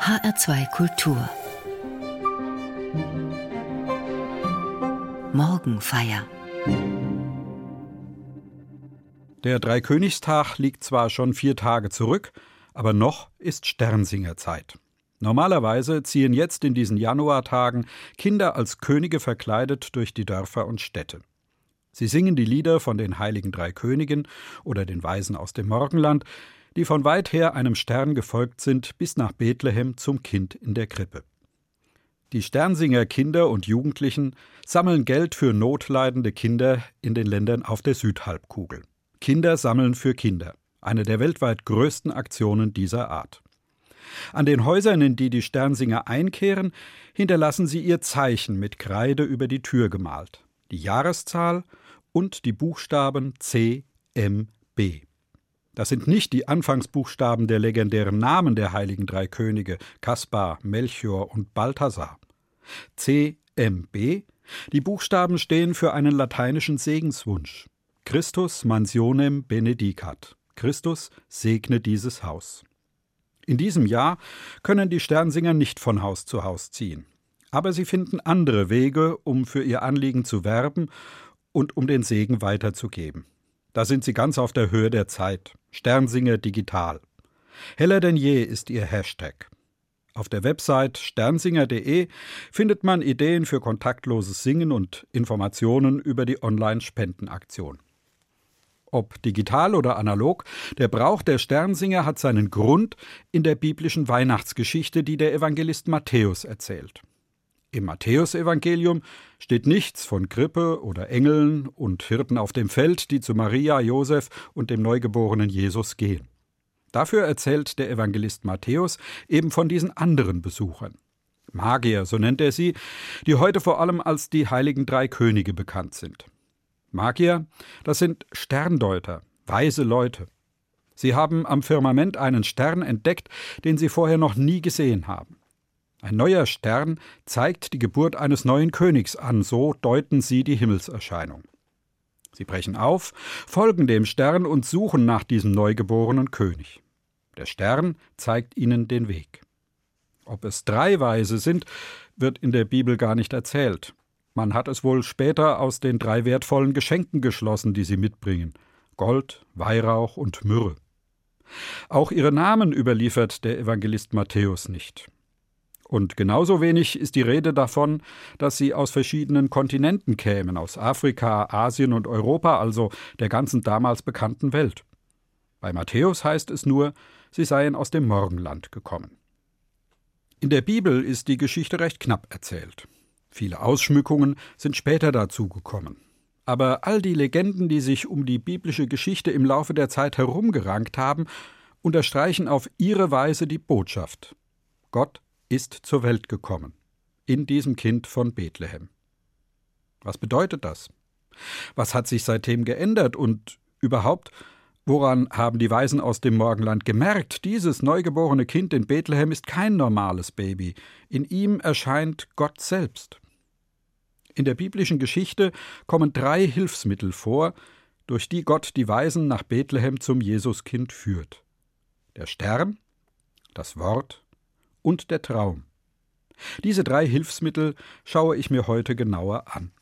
HR2 Kultur Morgenfeier Der Dreikönigstag liegt zwar schon vier Tage zurück, aber noch ist Sternsingerzeit. Normalerweise ziehen jetzt in diesen Januartagen Kinder als Könige verkleidet durch die Dörfer und Städte. Sie singen die Lieder von den heiligen drei Königen oder den Weisen aus dem Morgenland, die von weit her einem Stern gefolgt sind bis nach Bethlehem zum Kind in der Krippe. Die Sternsinger Kinder und Jugendlichen sammeln Geld für notleidende Kinder in den Ländern auf der Südhalbkugel. Kinder sammeln für Kinder, eine der weltweit größten Aktionen dieser Art. An den Häusern, in die die Sternsinger einkehren, hinterlassen sie ihr Zeichen mit Kreide über die Tür gemalt, die Jahreszahl und die Buchstaben C, M, B. Das sind nicht die Anfangsbuchstaben der legendären Namen der heiligen drei Könige Kaspar, Melchior und Balthasar. C, M, B. Die Buchstaben stehen für einen lateinischen Segenswunsch. Christus mansionem benedicat. Christus segne dieses Haus. In diesem Jahr können die Sternsinger nicht von Haus zu Haus ziehen. Aber sie finden andere Wege, um für ihr Anliegen zu werben und um den Segen weiterzugeben. Da sind sie ganz auf der Höhe der Zeit. Sternsinger digital. Heller denn je ist ihr Hashtag. Auf der Website sternsinger.de findet man Ideen für kontaktloses Singen und Informationen über die Online-Spendenaktion. Ob digital oder analog, der Brauch der Sternsinger hat seinen Grund in der biblischen Weihnachtsgeschichte, die der Evangelist Matthäus erzählt. Im Matthäusevangelium steht nichts von Krippe oder Engeln und Hirten auf dem Feld, die zu Maria, Josef und dem neugeborenen Jesus gehen. Dafür erzählt der Evangelist Matthäus eben von diesen anderen Besuchern. Magier, so nennt er sie, die heute vor allem als die heiligen drei Könige bekannt sind. Magier, das sind Sterndeuter, weise Leute. Sie haben am Firmament einen Stern entdeckt, den sie vorher noch nie gesehen haben. Ein neuer Stern zeigt die Geburt eines neuen Königs an, so deuten sie die Himmelserscheinung. Sie brechen auf, folgen dem Stern und suchen nach diesem neugeborenen König. Der Stern zeigt ihnen den Weg. Ob es drei Weise sind, wird in der Bibel gar nicht erzählt. Man hat es wohl später aus den drei wertvollen Geschenken geschlossen, die sie mitbringen Gold, Weihrauch und Myrrhe. Auch ihre Namen überliefert der Evangelist Matthäus nicht. Und genauso wenig ist die Rede davon, dass sie aus verschiedenen Kontinenten kämen, aus Afrika, Asien und Europa, also der ganzen damals bekannten Welt. Bei Matthäus heißt es nur, sie seien aus dem Morgenland gekommen. In der Bibel ist die Geschichte recht knapp erzählt. Viele Ausschmückungen sind später dazugekommen. Aber all die Legenden, die sich um die biblische Geschichte im Laufe der Zeit herumgerankt haben, unterstreichen auf ihre Weise die Botschaft. Gott ist zur Welt gekommen, in diesem Kind von Bethlehem. Was bedeutet das? Was hat sich seitdem geändert und überhaupt, woran haben die Weisen aus dem Morgenland gemerkt, dieses neugeborene Kind in Bethlehem ist kein normales Baby, in ihm erscheint Gott selbst. In der biblischen Geschichte kommen drei Hilfsmittel vor, durch die Gott die Weisen nach Bethlehem zum Jesuskind führt. Der Stern, das Wort und der Traum. Diese drei Hilfsmittel schaue ich mir heute genauer an.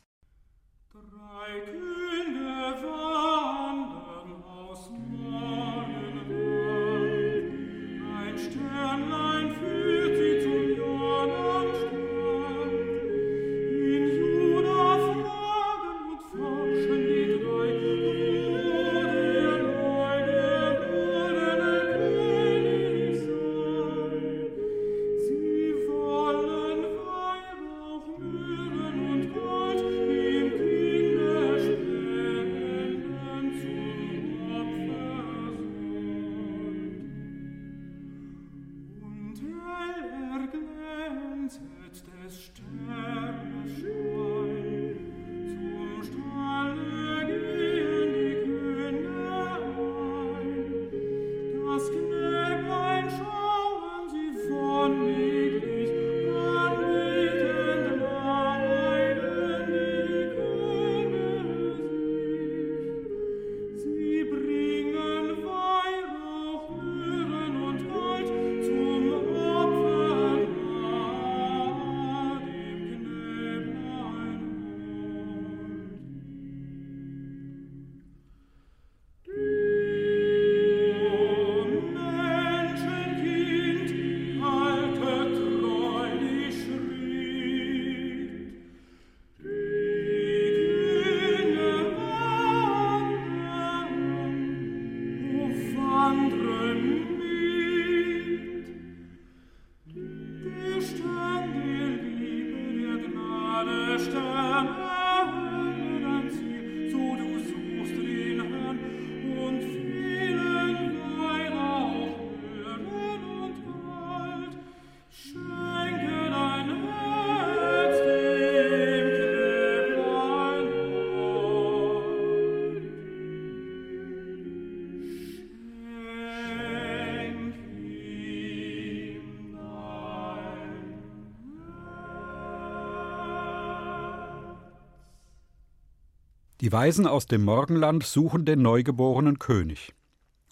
Die Weisen aus dem Morgenland suchen den neugeborenen König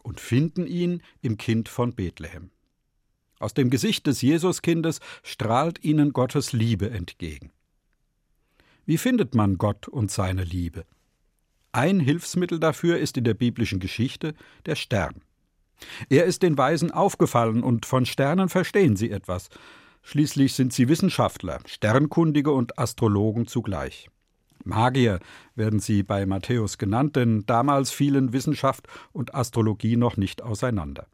und finden ihn im Kind von Bethlehem. Aus dem Gesicht des Jesuskindes strahlt ihnen Gottes Liebe entgegen. Wie findet man Gott und seine Liebe? Ein Hilfsmittel dafür ist in der biblischen Geschichte der Stern. Er ist den Weisen aufgefallen und von Sternen verstehen sie etwas. Schließlich sind sie Wissenschaftler, Sternkundige und Astrologen zugleich. Magier werden sie bei Matthäus genannt, denn damals fielen Wissenschaft und Astrologie noch nicht auseinander.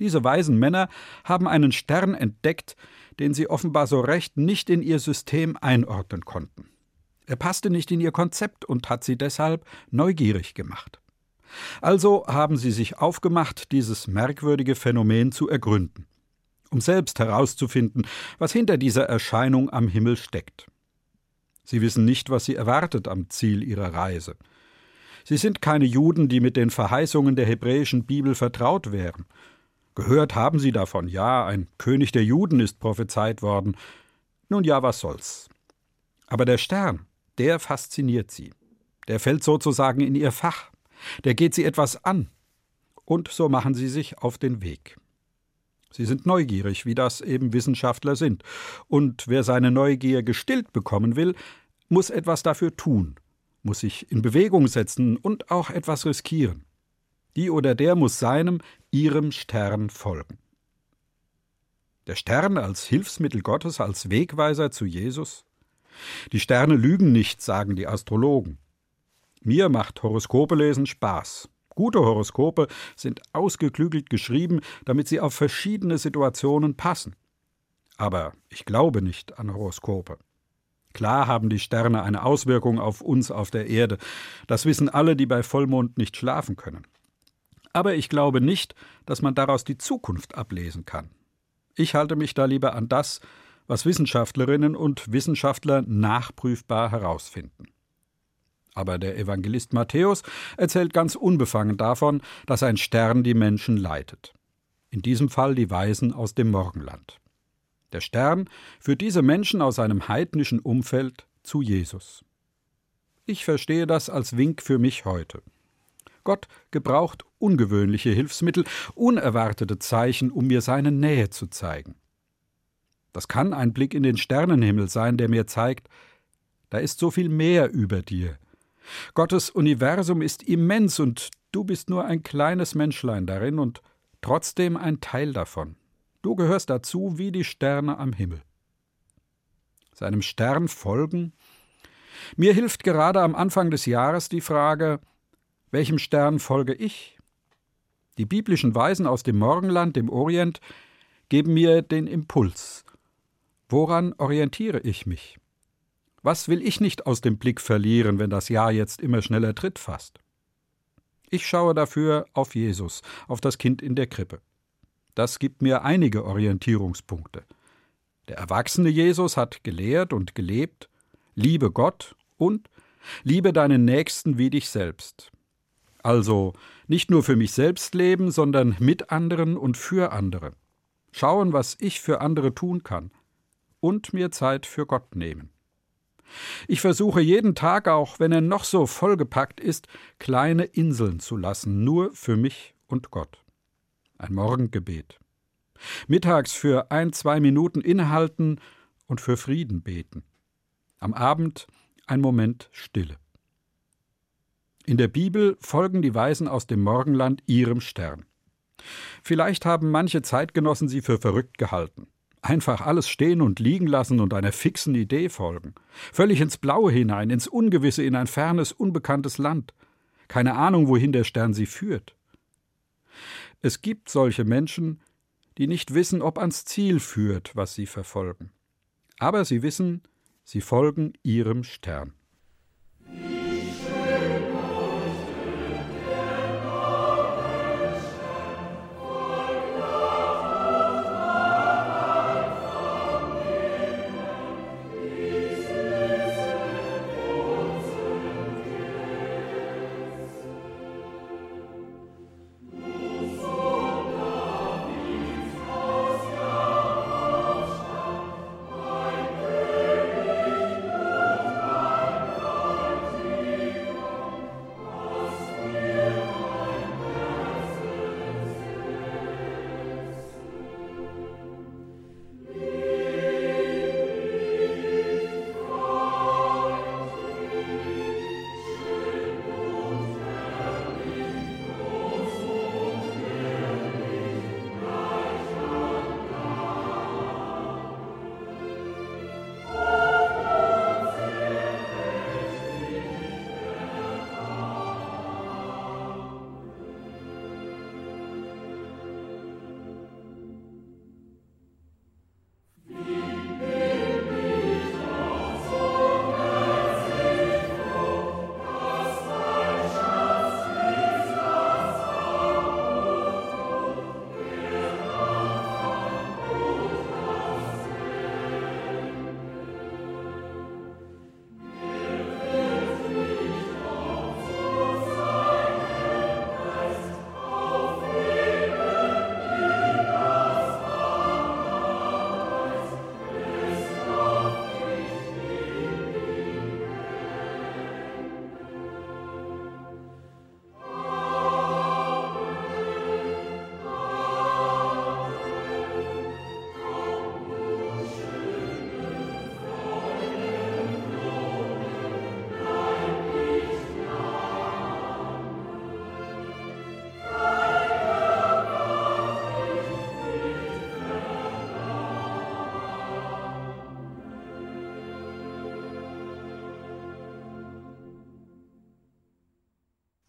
Diese weisen Männer haben einen Stern entdeckt, den sie offenbar so recht nicht in ihr System einordnen konnten. Er passte nicht in ihr Konzept und hat sie deshalb neugierig gemacht. Also haben sie sich aufgemacht, dieses merkwürdige Phänomen zu ergründen, um selbst herauszufinden, was hinter dieser Erscheinung am Himmel steckt. Sie wissen nicht, was sie erwartet am Ziel ihrer Reise. Sie sind keine Juden, die mit den Verheißungen der hebräischen Bibel vertraut wären. Gehört haben sie davon, ja, ein König der Juden ist prophezeit worden. Nun ja, was soll's. Aber der Stern, der fasziniert sie. Der fällt sozusagen in ihr Fach. Der geht sie etwas an. Und so machen sie sich auf den Weg. Sie sind neugierig, wie das eben Wissenschaftler sind. Und wer seine Neugier gestillt bekommen will, muss etwas dafür tun, muss sich in Bewegung setzen und auch etwas riskieren. Die oder der muss seinem, ihrem Stern folgen. Der Stern als Hilfsmittel Gottes, als Wegweiser zu Jesus? Die Sterne lügen nicht, sagen die Astrologen. Mir macht Horoskope lesen Spaß. Gute Horoskope sind ausgeklügelt geschrieben, damit sie auf verschiedene Situationen passen. Aber ich glaube nicht an Horoskope. Klar haben die Sterne eine Auswirkung auf uns auf der Erde. Das wissen alle, die bei Vollmond nicht schlafen können. Aber ich glaube nicht, dass man daraus die Zukunft ablesen kann. Ich halte mich da lieber an das, was Wissenschaftlerinnen und Wissenschaftler nachprüfbar herausfinden. Aber der Evangelist Matthäus erzählt ganz unbefangen davon, dass ein Stern die Menschen leitet. In diesem Fall die Weisen aus dem Morgenland. Der Stern führt diese Menschen aus einem heidnischen Umfeld zu Jesus. Ich verstehe das als Wink für mich heute. Gott gebraucht ungewöhnliche Hilfsmittel, unerwartete Zeichen, um mir seine Nähe zu zeigen. Das kann ein Blick in den Sternenhimmel sein, der mir zeigt, da ist so viel mehr über dir, Gottes Universum ist immens und du bist nur ein kleines Menschlein darin und trotzdem ein Teil davon. Du gehörst dazu wie die Sterne am Himmel. Seinem Stern folgen? Mir hilft gerade am Anfang des Jahres die Frage, welchem Stern folge ich? Die biblischen Weisen aus dem Morgenland, dem Orient, geben mir den Impuls. Woran orientiere ich mich? Was will ich nicht aus dem Blick verlieren, wenn das Jahr jetzt immer schneller Tritt fasst? Ich schaue dafür auf Jesus, auf das Kind in der Krippe. Das gibt mir einige Orientierungspunkte. Der erwachsene Jesus hat gelehrt und gelebt, liebe Gott und liebe deinen Nächsten wie dich selbst. Also nicht nur für mich selbst leben, sondern mit anderen und für andere. Schauen, was ich für andere tun kann. Und mir Zeit für Gott nehmen. Ich versuche jeden Tag, auch wenn er noch so vollgepackt ist, kleine Inseln zu lassen, nur für mich und Gott. Ein Morgengebet. Mittags für ein, zwei Minuten innehalten und für Frieden beten. Am Abend ein Moment Stille. In der Bibel folgen die Weisen aus dem Morgenland ihrem Stern. Vielleicht haben manche Zeitgenossen sie für verrückt gehalten. Einfach alles stehen und liegen lassen und einer fixen Idee folgen. Völlig ins Blaue hinein, ins Ungewisse, in ein fernes, unbekanntes Land. Keine Ahnung, wohin der Stern sie führt. Es gibt solche Menschen, die nicht wissen, ob ans Ziel führt, was sie verfolgen. Aber sie wissen, sie folgen ihrem Stern.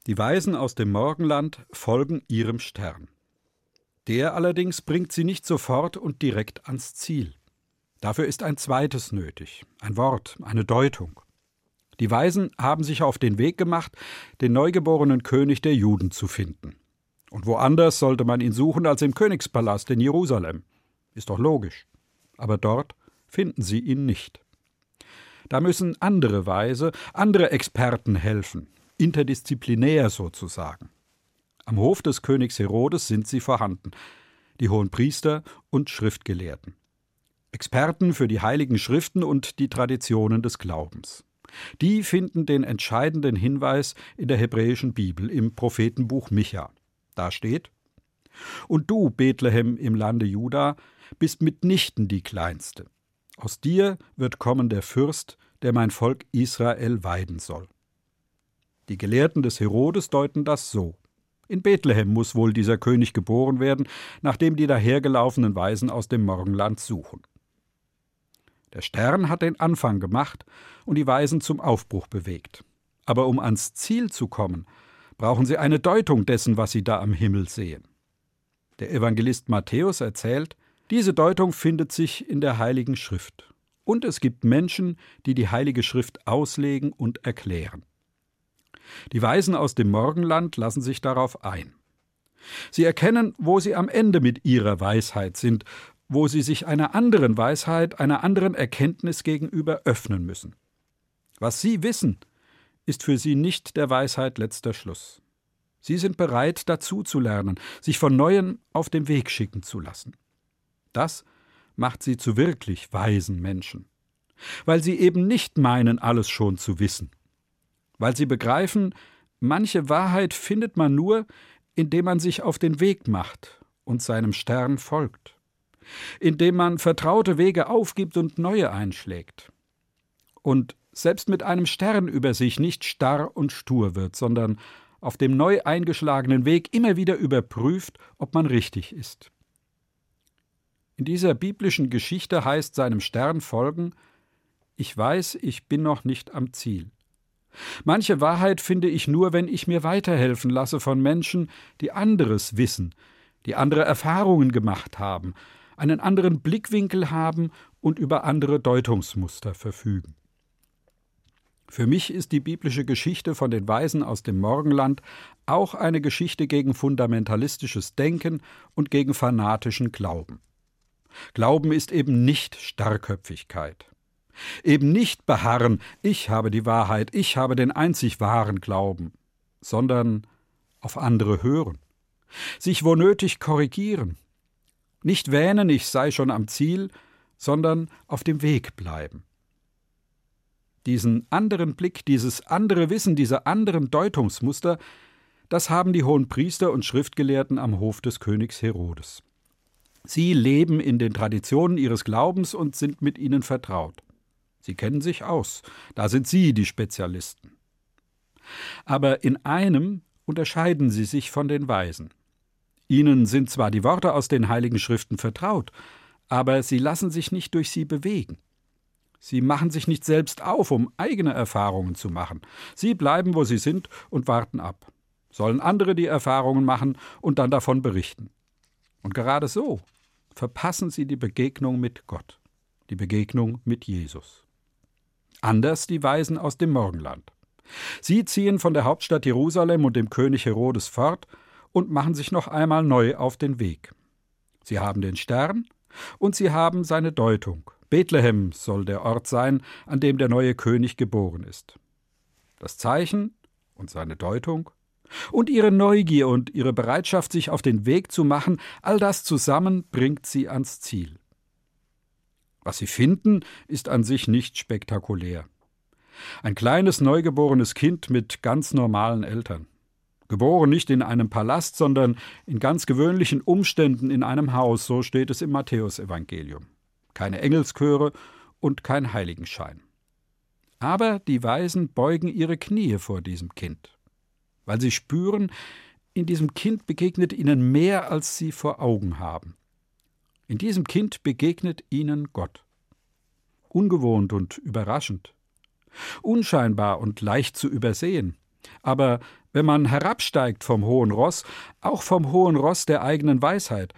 Die Weisen aus dem Morgenland folgen ihrem Stern. Der allerdings bringt sie nicht sofort und direkt ans Ziel. Dafür ist ein zweites nötig, ein Wort, eine Deutung. Die Weisen haben sich auf den Weg gemacht, den neugeborenen König der Juden zu finden. Und woanders sollte man ihn suchen als im Königspalast in Jerusalem. Ist doch logisch. Aber dort finden sie ihn nicht. Da müssen andere Weise, andere Experten helfen, interdisziplinär sozusagen. Am Hof des Königs Herodes sind sie vorhanden, die hohen Priester und Schriftgelehrten. Experten für die heiligen Schriften und die Traditionen des Glaubens. Die finden den entscheidenden Hinweis in der hebräischen Bibel im Prophetenbuch Micha. Da steht: Und du, Bethlehem im Lande Juda, bist mitnichten die Kleinste. Aus dir wird kommen der Fürst, der mein Volk Israel weiden soll. Die Gelehrten des Herodes deuten das so. In Bethlehem muss wohl dieser König geboren werden, nachdem die dahergelaufenen Weisen aus dem Morgenland suchen. Der Stern hat den Anfang gemacht und die Weisen zum Aufbruch bewegt. Aber um ans Ziel zu kommen, brauchen sie eine Deutung dessen, was sie da am Himmel sehen. Der Evangelist Matthäus erzählt, diese Deutung findet sich in der Heiligen Schrift. Und es gibt Menschen, die die Heilige Schrift auslegen und erklären. Die Weisen aus dem Morgenland lassen sich darauf ein. Sie erkennen, wo sie am Ende mit ihrer Weisheit sind, wo sie sich einer anderen Weisheit, einer anderen Erkenntnis gegenüber öffnen müssen. Was sie wissen, ist für sie nicht der Weisheit letzter Schluss. Sie sind bereit, dazu zu lernen, sich von neuem auf den Weg schicken zu lassen. Das macht sie zu wirklich weisen Menschen, weil sie eben nicht meinen, alles schon zu wissen weil sie begreifen, manche Wahrheit findet man nur, indem man sich auf den Weg macht und seinem Stern folgt, indem man vertraute Wege aufgibt und neue einschlägt. Und selbst mit einem Stern über sich nicht starr und stur wird, sondern auf dem neu eingeschlagenen Weg immer wieder überprüft, ob man richtig ist. In dieser biblischen Geschichte heißt seinem Stern folgen Ich weiß, ich bin noch nicht am Ziel. Manche Wahrheit finde ich nur, wenn ich mir weiterhelfen lasse von Menschen, die anderes wissen, die andere Erfahrungen gemacht haben, einen anderen Blickwinkel haben und über andere Deutungsmuster verfügen. Für mich ist die biblische Geschichte von den Weisen aus dem Morgenland auch eine Geschichte gegen fundamentalistisches Denken und gegen fanatischen Glauben. Glauben ist eben nicht Starrköpfigkeit. Eben nicht beharren, ich habe die Wahrheit, ich habe den einzig wahren Glauben, sondern auf andere hören, sich wo nötig korrigieren, nicht wähnen, ich sei schon am Ziel, sondern auf dem Weg bleiben. Diesen anderen Blick, dieses andere Wissen, diese anderen Deutungsmuster, das haben die hohen Priester und Schriftgelehrten am Hof des Königs Herodes. Sie leben in den Traditionen ihres Glaubens und sind mit ihnen vertraut. Sie kennen sich aus, da sind Sie die Spezialisten. Aber in einem unterscheiden Sie sich von den Weisen. Ihnen sind zwar die Worte aus den heiligen Schriften vertraut, aber Sie lassen sich nicht durch sie bewegen. Sie machen sich nicht selbst auf, um eigene Erfahrungen zu machen. Sie bleiben, wo sie sind und warten ab. Sollen andere die Erfahrungen machen und dann davon berichten. Und gerade so verpassen sie die Begegnung mit Gott, die Begegnung mit Jesus anders die Weisen aus dem Morgenland. Sie ziehen von der Hauptstadt Jerusalem und dem König Herodes fort und machen sich noch einmal neu auf den Weg. Sie haben den Stern und sie haben seine Deutung. Bethlehem soll der Ort sein, an dem der neue König geboren ist. Das Zeichen und seine Deutung und ihre Neugier und ihre Bereitschaft, sich auf den Weg zu machen, all das zusammen bringt sie ans Ziel. Was sie finden, ist an sich nicht spektakulär. Ein kleines neugeborenes Kind mit ganz normalen Eltern. Geboren nicht in einem Palast, sondern in ganz gewöhnlichen Umständen in einem Haus, so steht es im Matthäusevangelium. Keine Engelschöre und kein Heiligenschein. Aber die Weisen beugen ihre Knie vor diesem Kind, weil sie spüren, in diesem Kind begegnet ihnen mehr, als sie vor Augen haben. In diesem Kind begegnet ihnen Gott. Ungewohnt und überraschend. Unscheinbar und leicht zu übersehen. Aber wenn man herabsteigt vom hohen Ross, auch vom hohen Ross der eigenen Weisheit,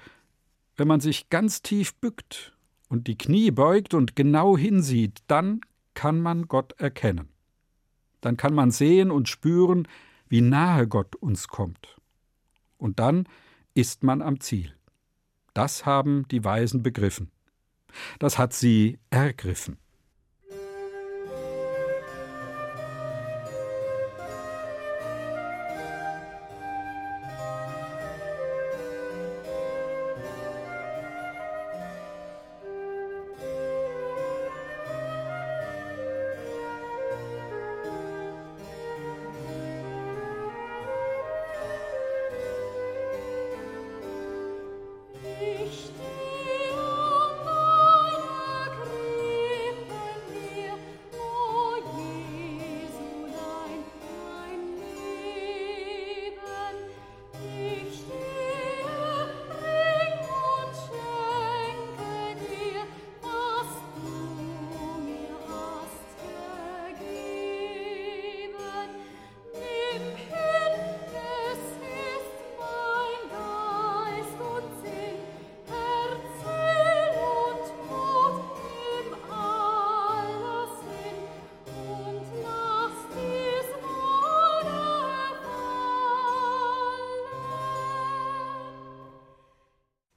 wenn man sich ganz tief bückt und die Knie beugt und genau hinsieht, dann kann man Gott erkennen. Dann kann man sehen und spüren, wie nahe Gott uns kommt. Und dann ist man am Ziel. Das haben die Weisen begriffen. Das hat sie ergriffen.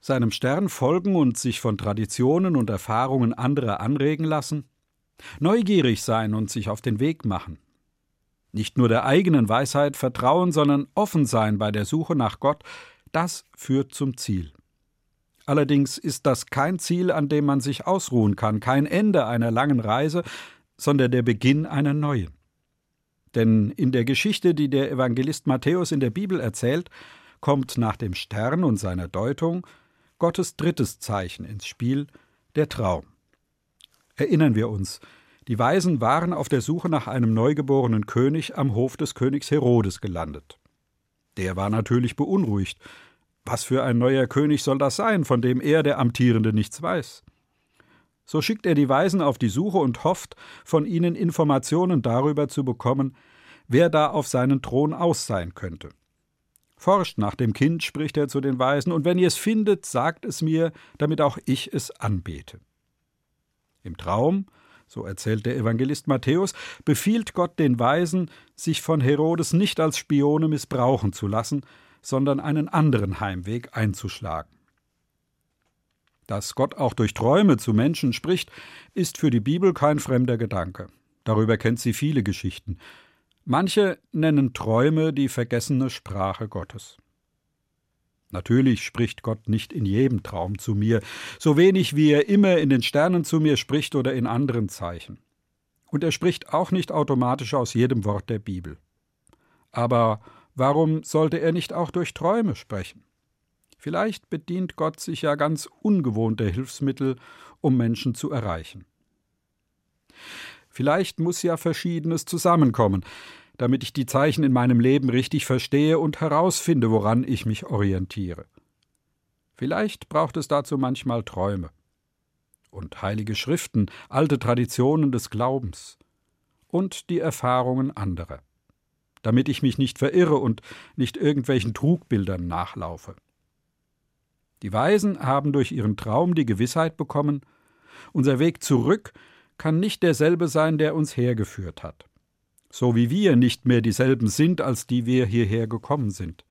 Seinem Stern folgen und sich von Traditionen und Erfahrungen anderer anregen lassen, neugierig sein und sich auf den Weg machen, nicht nur der eigenen Weisheit vertrauen, sondern offen sein bei der Suche nach Gott, das führt zum Ziel. Allerdings ist das kein Ziel, an dem man sich ausruhen kann, kein Ende einer langen Reise, sondern der Beginn einer neuen. Denn in der Geschichte, die der Evangelist Matthäus in der Bibel erzählt, kommt nach dem Stern und seiner Deutung Gottes drittes Zeichen ins Spiel, der Traum. Erinnern wir uns, die Weisen waren auf der Suche nach einem neugeborenen König am Hof des Königs Herodes gelandet. Der war natürlich beunruhigt. Was für ein neuer König soll das sein, von dem er, der Amtierende, nichts weiß? So schickt er die Weisen auf die Suche und hofft, von ihnen Informationen darüber zu bekommen, wer da auf seinen Thron aus sein könnte. Forscht nach dem Kind, spricht er zu den Weisen, und wenn ihr es findet, sagt es mir, damit auch ich es anbete. Im Traum, so erzählt der Evangelist Matthäus, befiehlt Gott den Weisen, sich von Herodes nicht als Spione missbrauchen zu lassen, sondern einen anderen Heimweg einzuschlagen. Dass Gott auch durch Träume zu Menschen spricht, ist für die Bibel kein fremder Gedanke. Darüber kennt sie viele Geschichten. Manche nennen Träume die vergessene Sprache Gottes. Natürlich spricht Gott nicht in jedem Traum zu mir, so wenig wie er immer in den Sternen zu mir spricht oder in anderen Zeichen. Und er spricht auch nicht automatisch aus jedem Wort der Bibel. Aber warum sollte er nicht auch durch Träume sprechen? Vielleicht bedient Gott sich ja ganz ungewohnter Hilfsmittel, um Menschen zu erreichen. Vielleicht muss ja Verschiedenes zusammenkommen, damit ich die Zeichen in meinem Leben richtig verstehe und herausfinde, woran ich mich orientiere. Vielleicht braucht es dazu manchmal Träume und heilige Schriften, alte Traditionen des Glaubens und die Erfahrungen anderer, damit ich mich nicht verirre und nicht irgendwelchen Trugbildern nachlaufe. Die Weisen haben durch ihren Traum die Gewissheit bekommen, unser Weg zurück kann nicht derselbe sein, der uns hergeführt hat. So wie wir nicht mehr dieselben sind, als die wir hierher gekommen sind.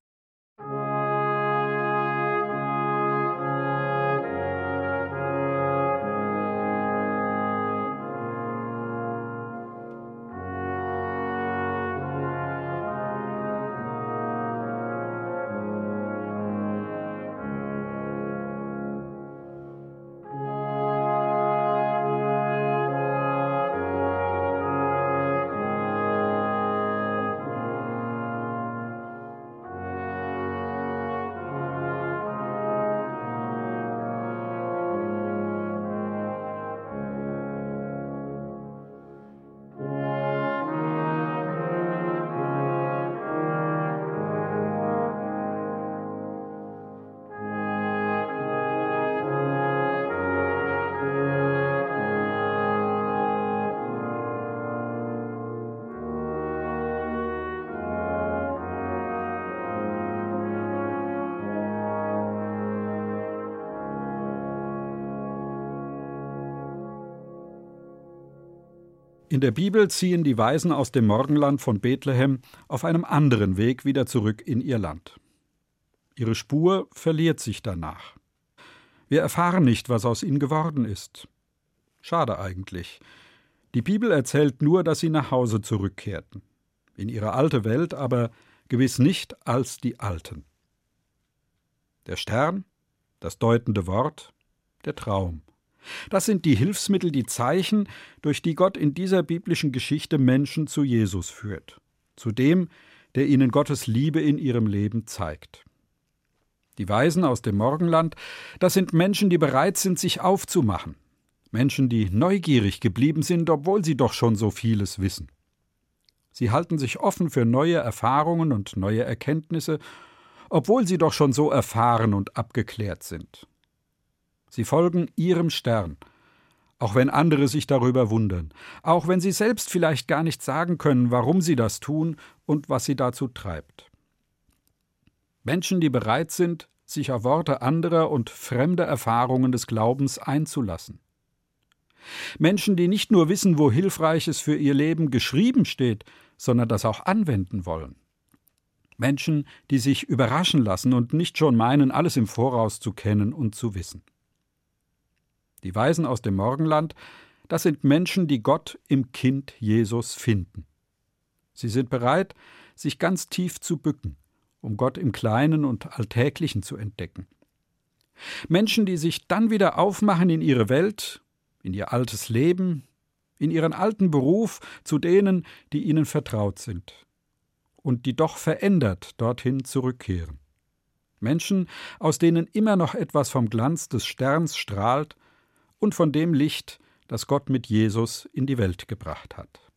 In der Bibel ziehen die Weisen aus dem Morgenland von Bethlehem auf einem anderen Weg wieder zurück in ihr Land. Ihre Spur verliert sich danach. Wir erfahren nicht, was aus ihnen geworden ist. Schade eigentlich. Die Bibel erzählt nur, dass sie nach Hause zurückkehrten. In ihre alte Welt, aber gewiss nicht als die Alten. Der Stern, das deutende Wort, der Traum. Das sind die Hilfsmittel, die Zeichen, durch die Gott in dieser biblischen Geschichte Menschen zu Jesus führt, zu dem, der ihnen Gottes Liebe in ihrem Leben zeigt. Die Weisen aus dem Morgenland, das sind Menschen, die bereit sind, sich aufzumachen, Menschen, die neugierig geblieben sind, obwohl sie doch schon so vieles wissen. Sie halten sich offen für neue Erfahrungen und neue Erkenntnisse, obwohl sie doch schon so erfahren und abgeklärt sind. Sie folgen ihrem Stern, auch wenn andere sich darüber wundern, auch wenn sie selbst vielleicht gar nicht sagen können, warum sie das tun und was sie dazu treibt. Menschen, die bereit sind, sich auf Worte anderer und fremde Erfahrungen des Glaubens einzulassen. Menschen, die nicht nur wissen, wo Hilfreiches für ihr Leben geschrieben steht, sondern das auch anwenden wollen. Menschen, die sich überraschen lassen und nicht schon meinen, alles im Voraus zu kennen und zu wissen. Die Weisen aus dem Morgenland, das sind Menschen, die Gott im Kind Jesus finden. Sie sind bereit, sich ganz tief zu bücken, um Gott im Kleinen und Alltäglichen zu entdecken. Menschen, die sich dann wieder aufmachen in ihre Welt, in ihr altes Leben, in ihren alten Beruf zu denen, die ihnen vertraut sind und die doch verändert dorthin zurückkehren. Menschen, aus denen immer noch etwas vom Glanz des Sterns strahlt und von dem Licht, das Gott mit Jesus in die Welt gebracht hat.